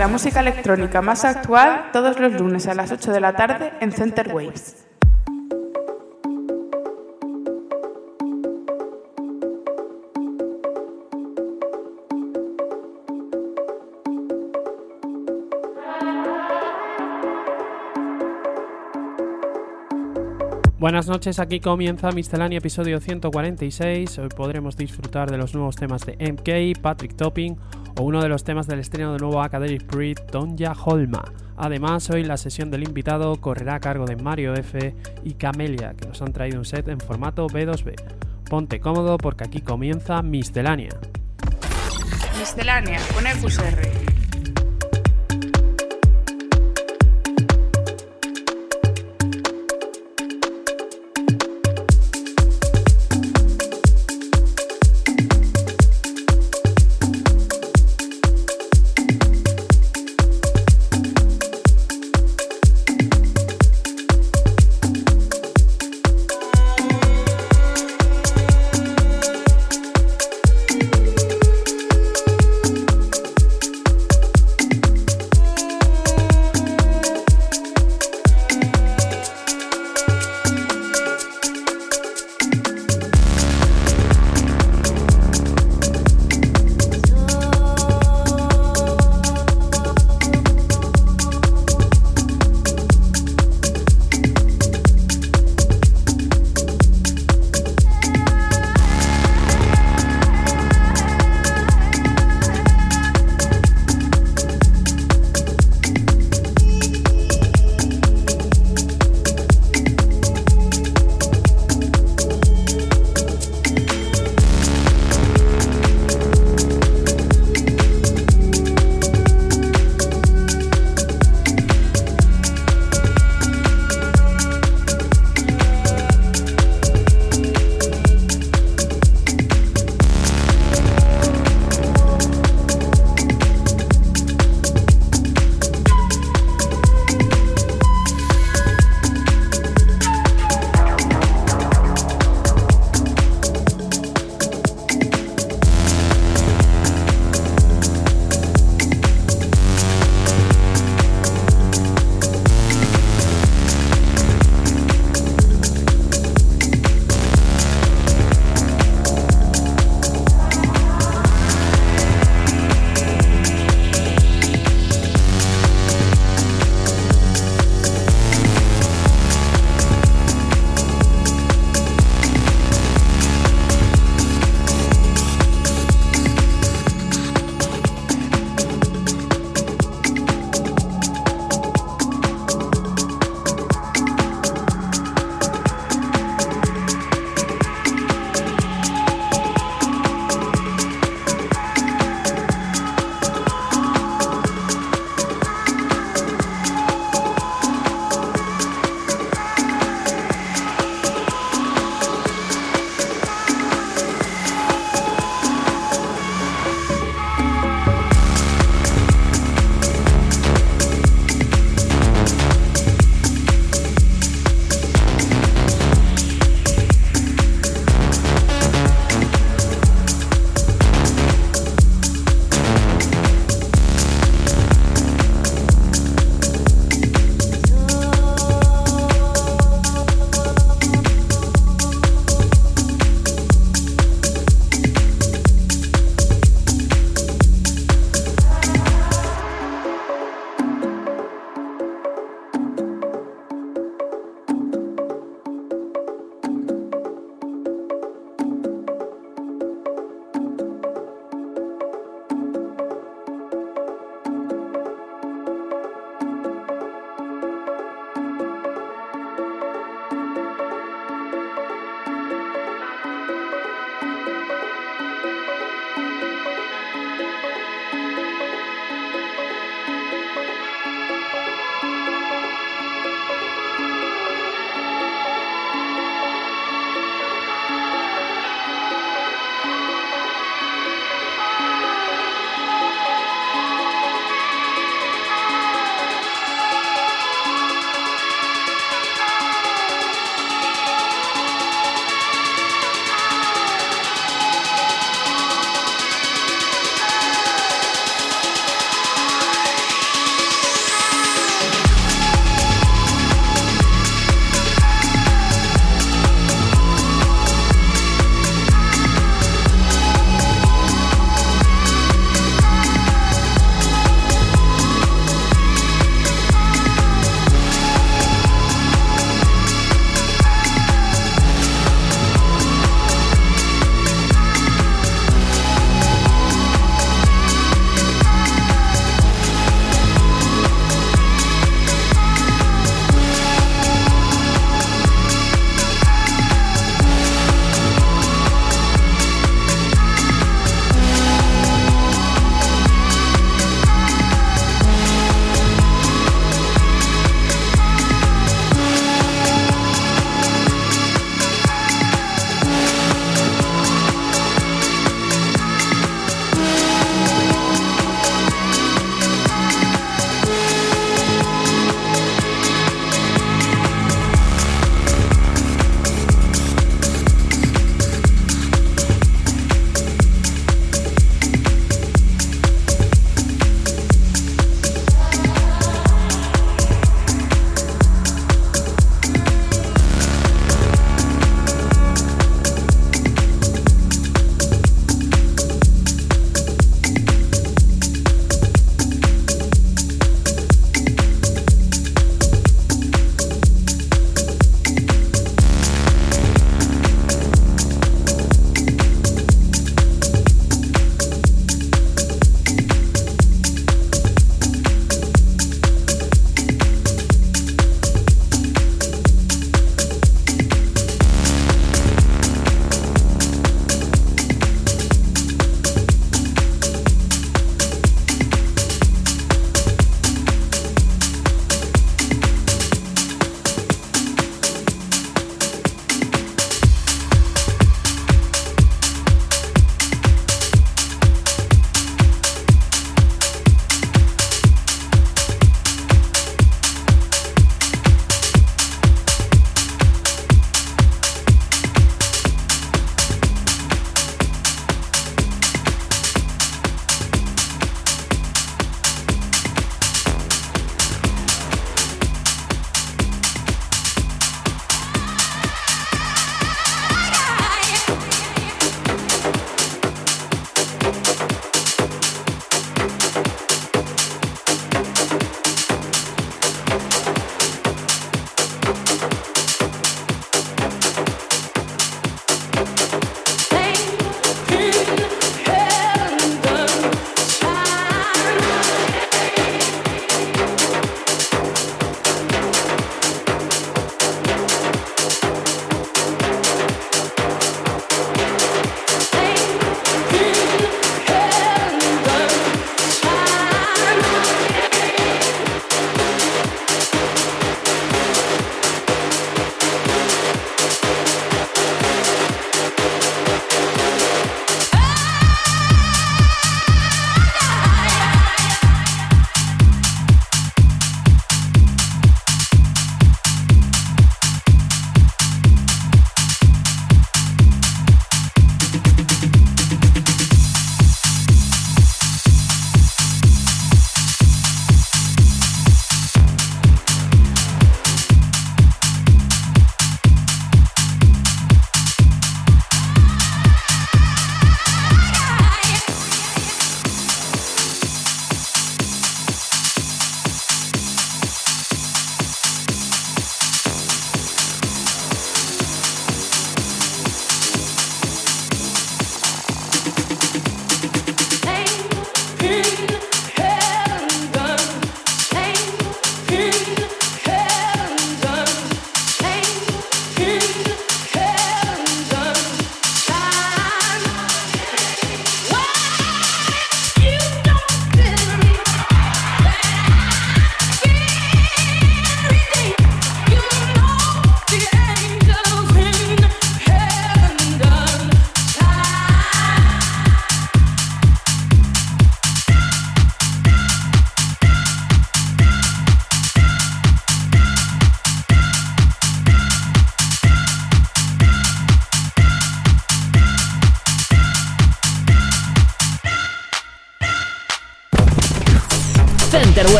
La música electrónica más actual todos los lunes a las 8 de la tarde en Center Waves. Buenas noches, aquí comienza Miscelánea episodio 146. Hoy podremos disfrutar de los nuevos temas de MK, Patrick Topping o uno de los temas del estreno de nuevo Academic Breed, Donja Holma. Además, hoy la sesión del invitado correrá a cargo de Mario F y Camelia, que nos han traído un set en formato B2B. Ponte cómodo porque aquí comienza Miscelánea. Miscelánea con EQSR.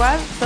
Más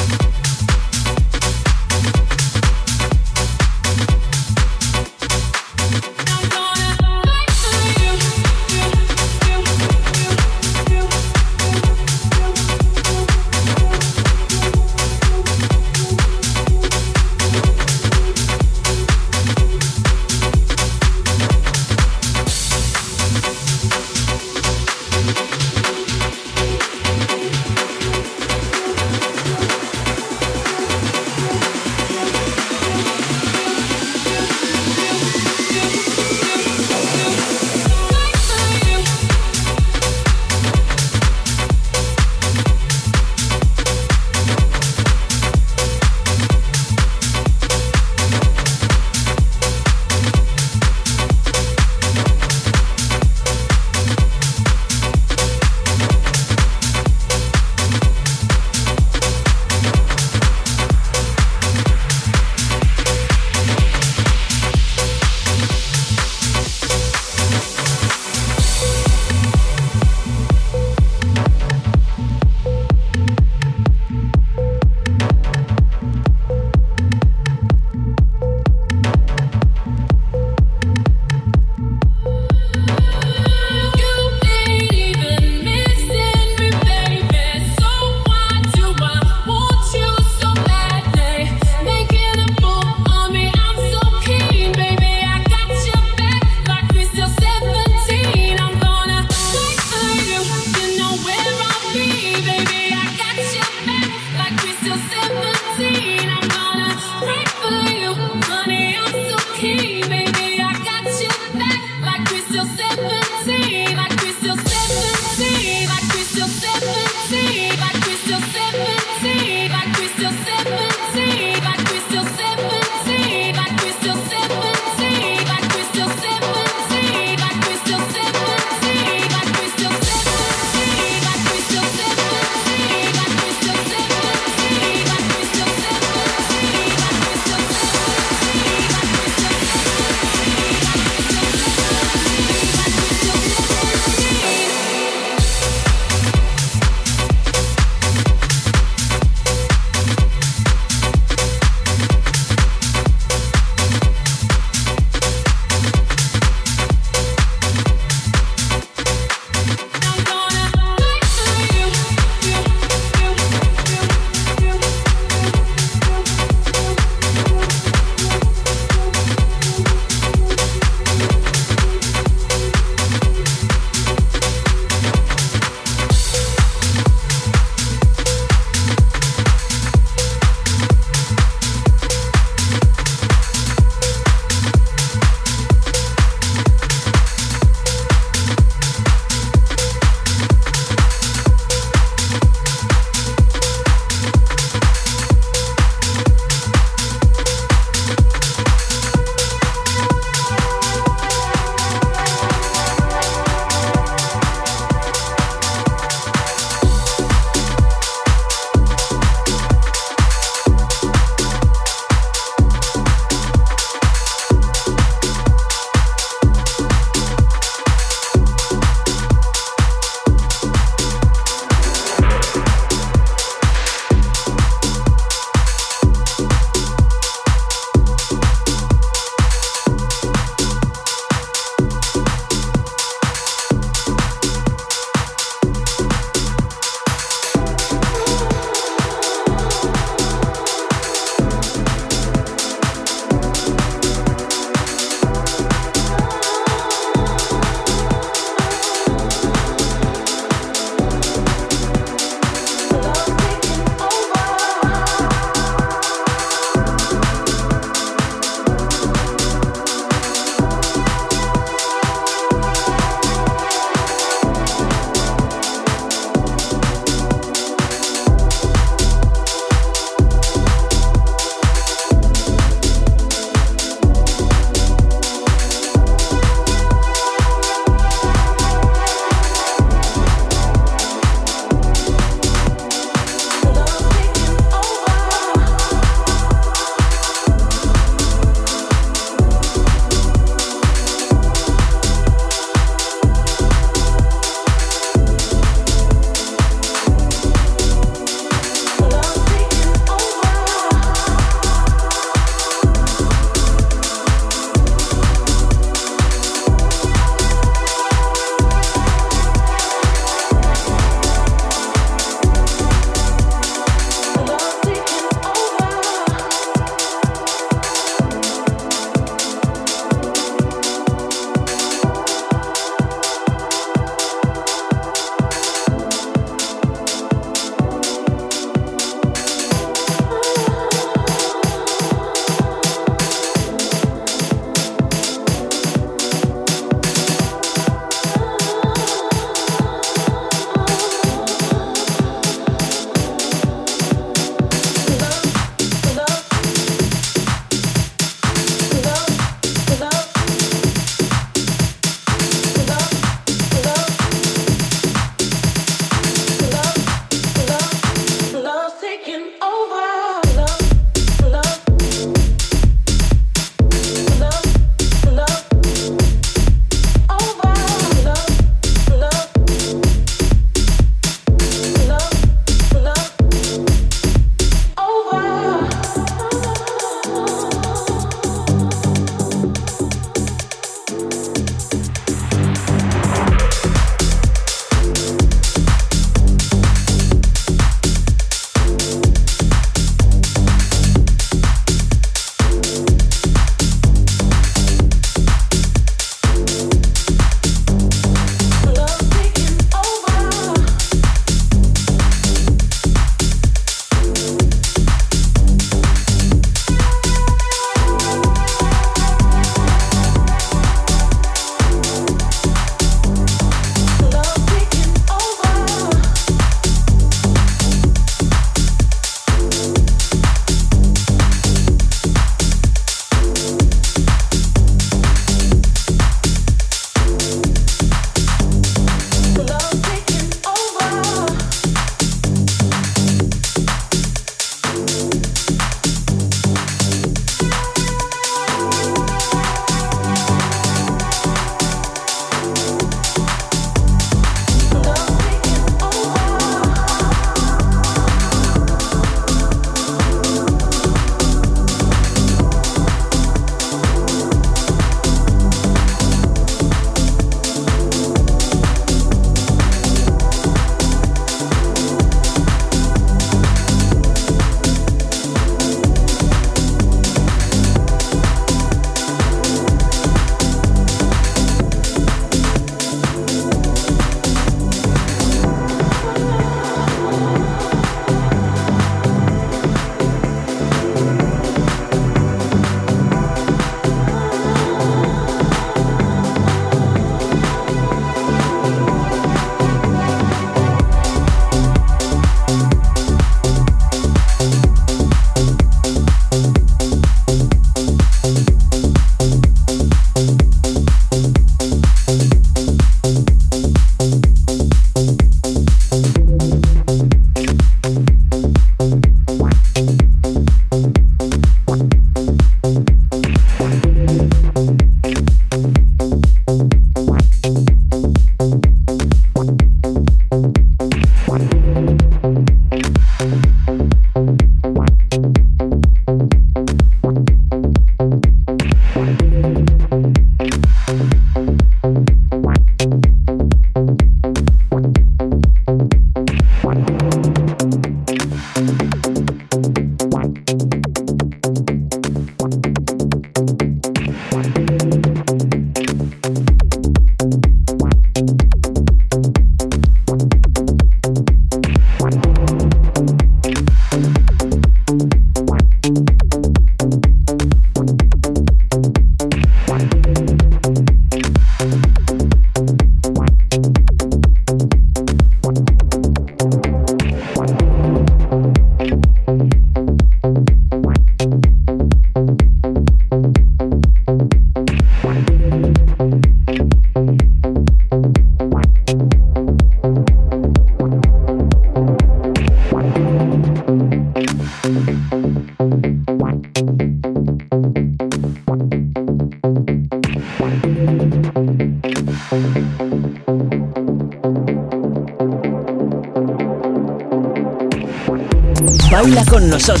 Baila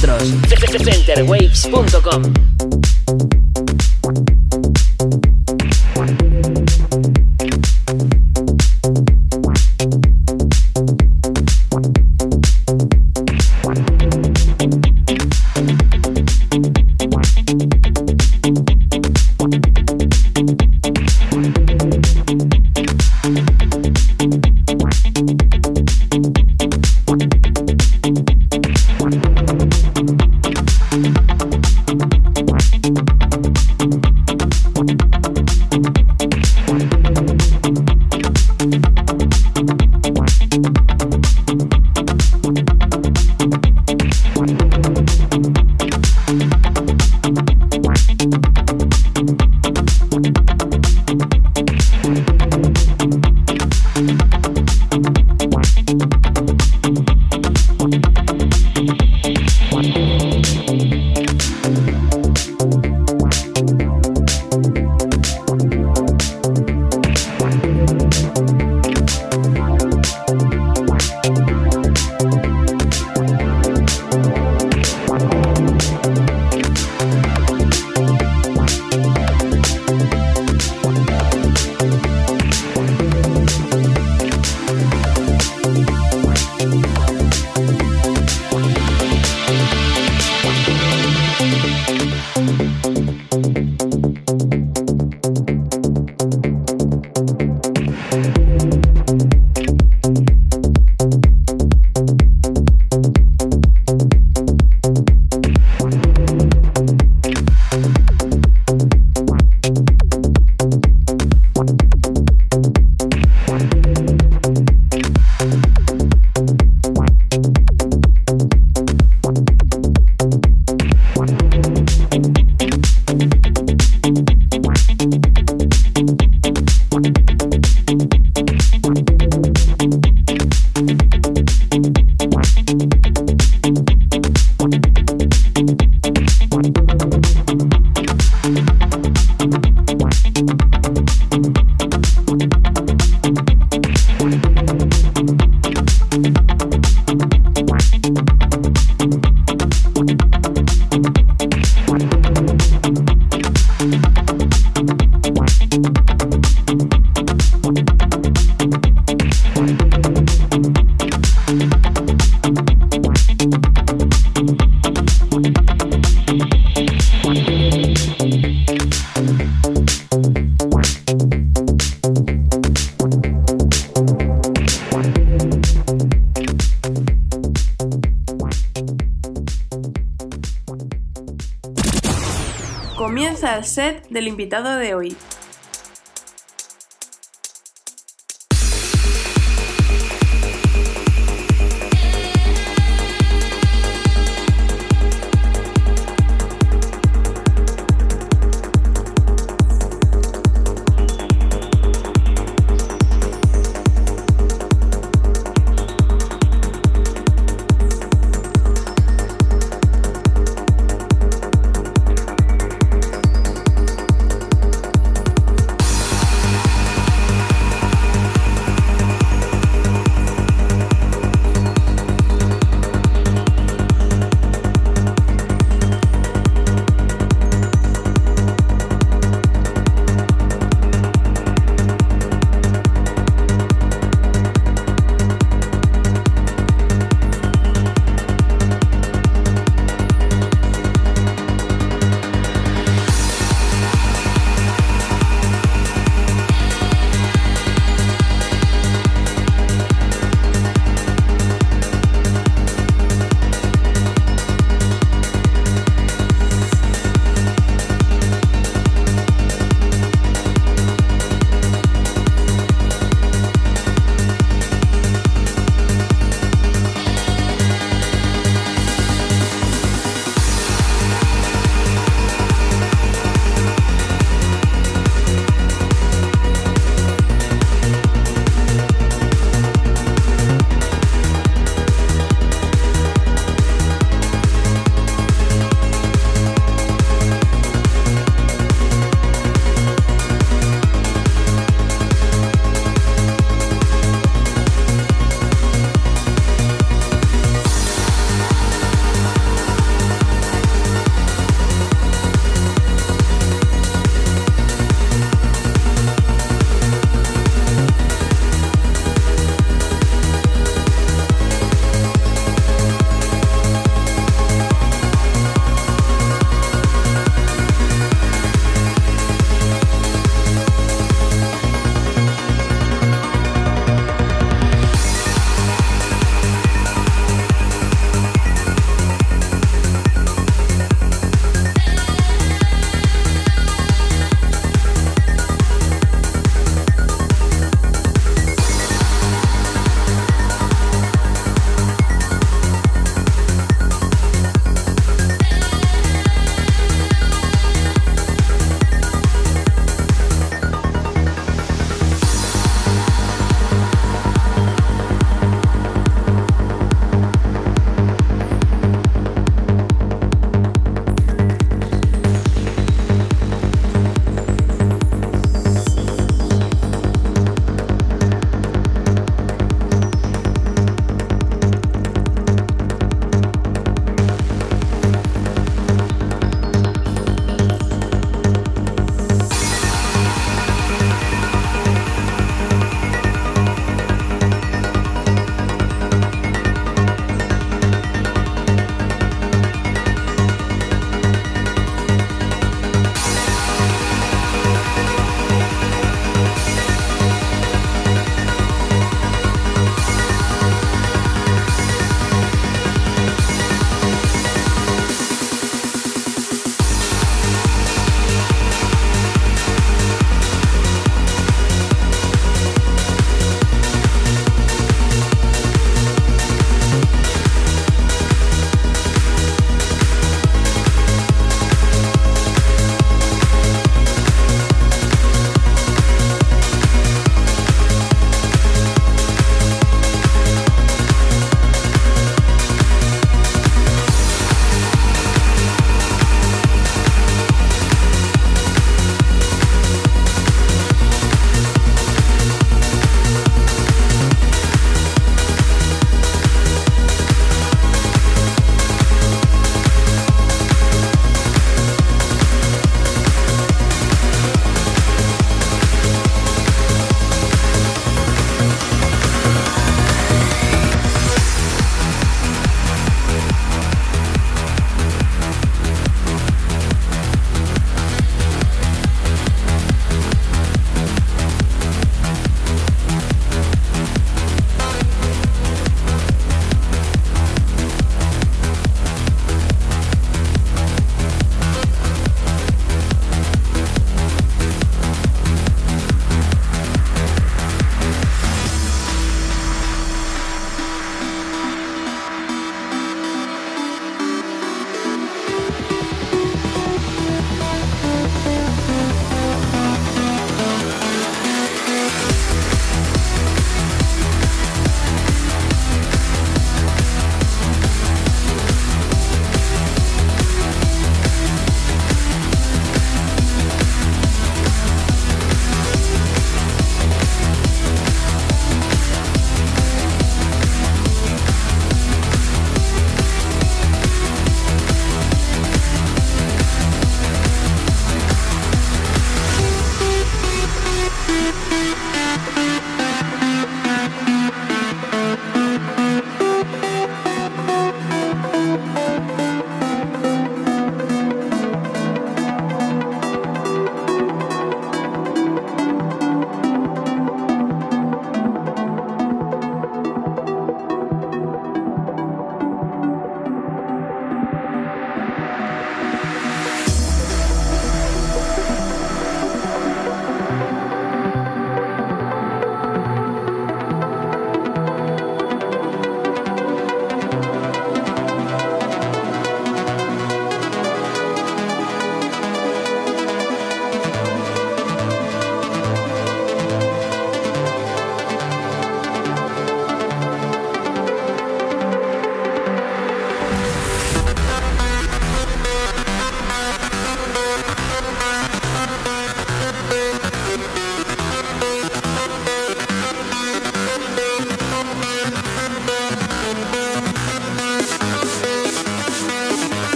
con nosotros. Centerwaves.com del invitado de hoy.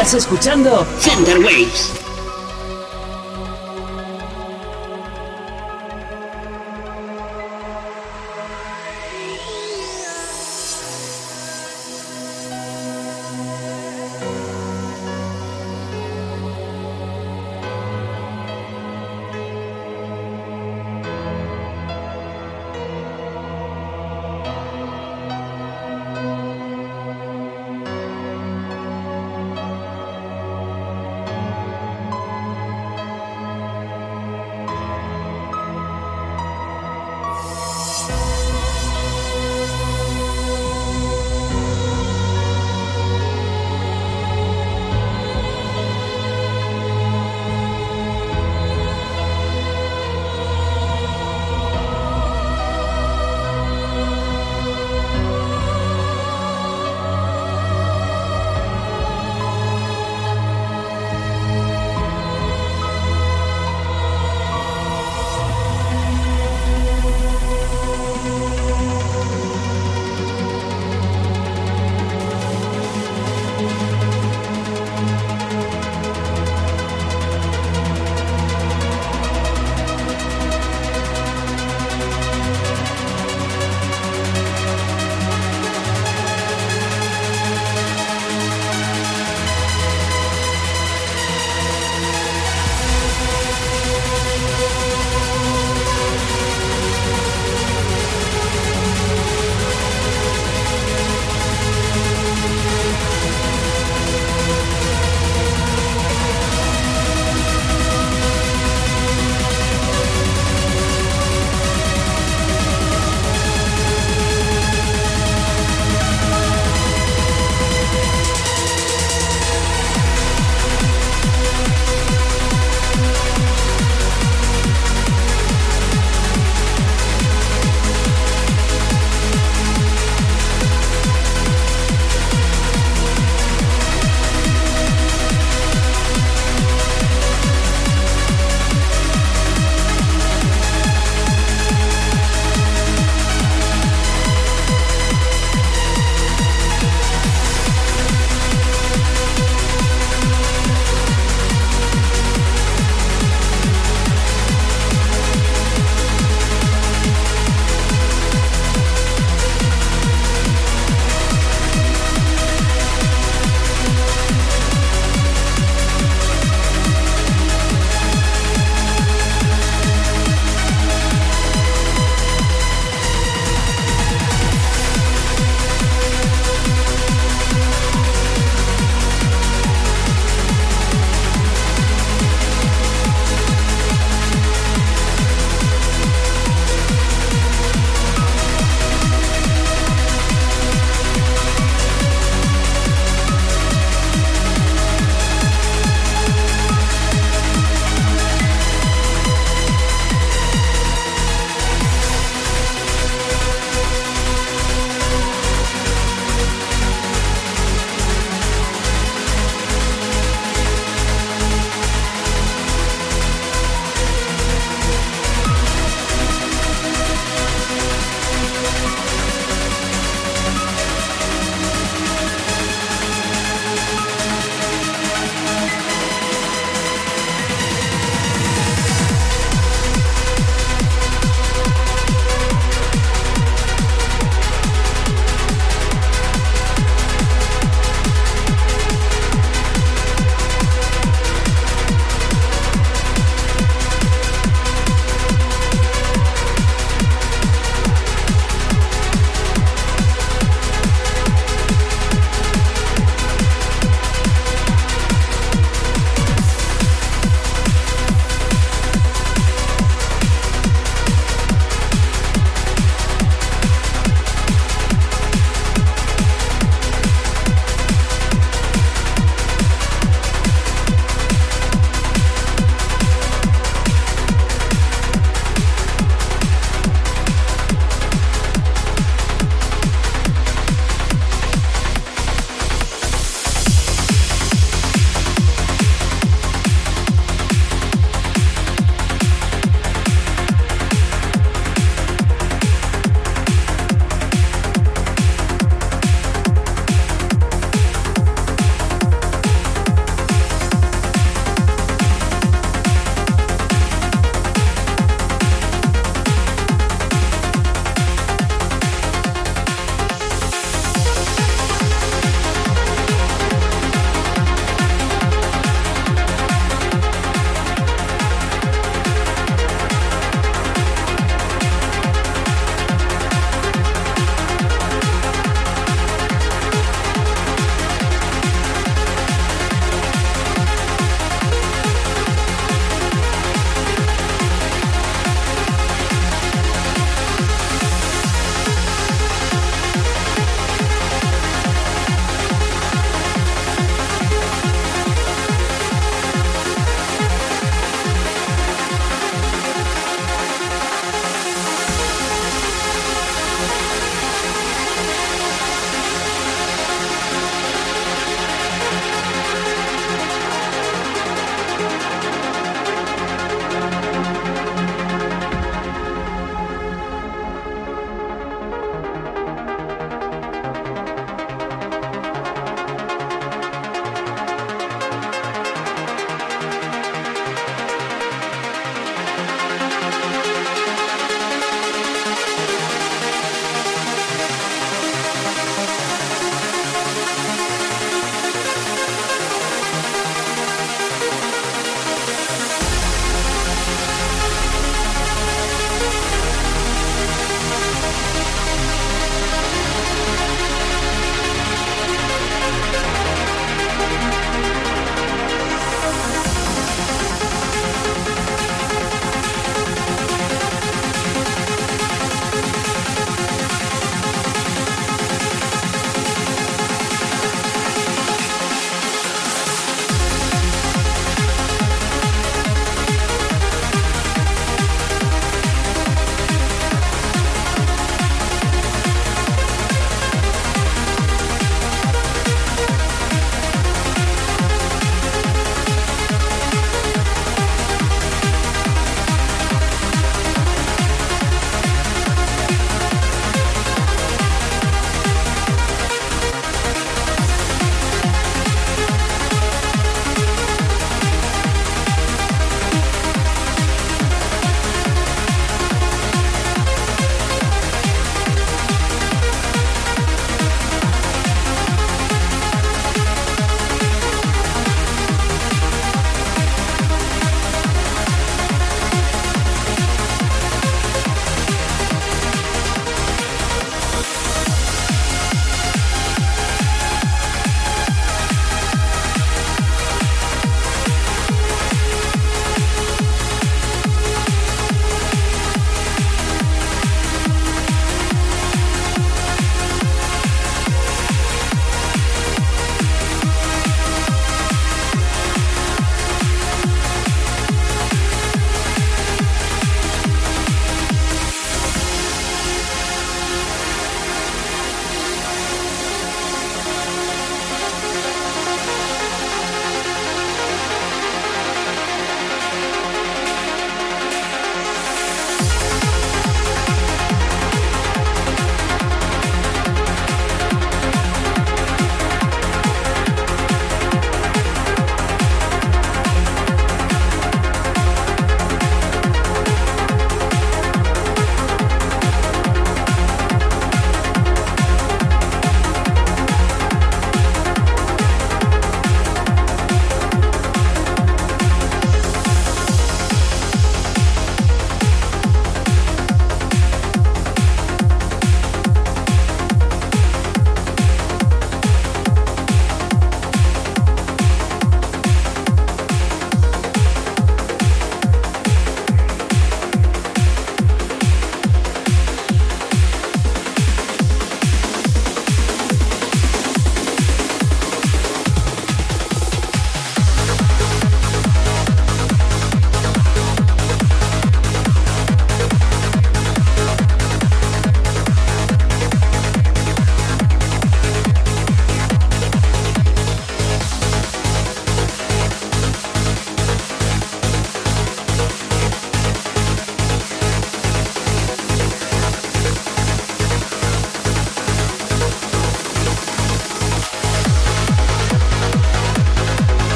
Estás escuchando Center Waves.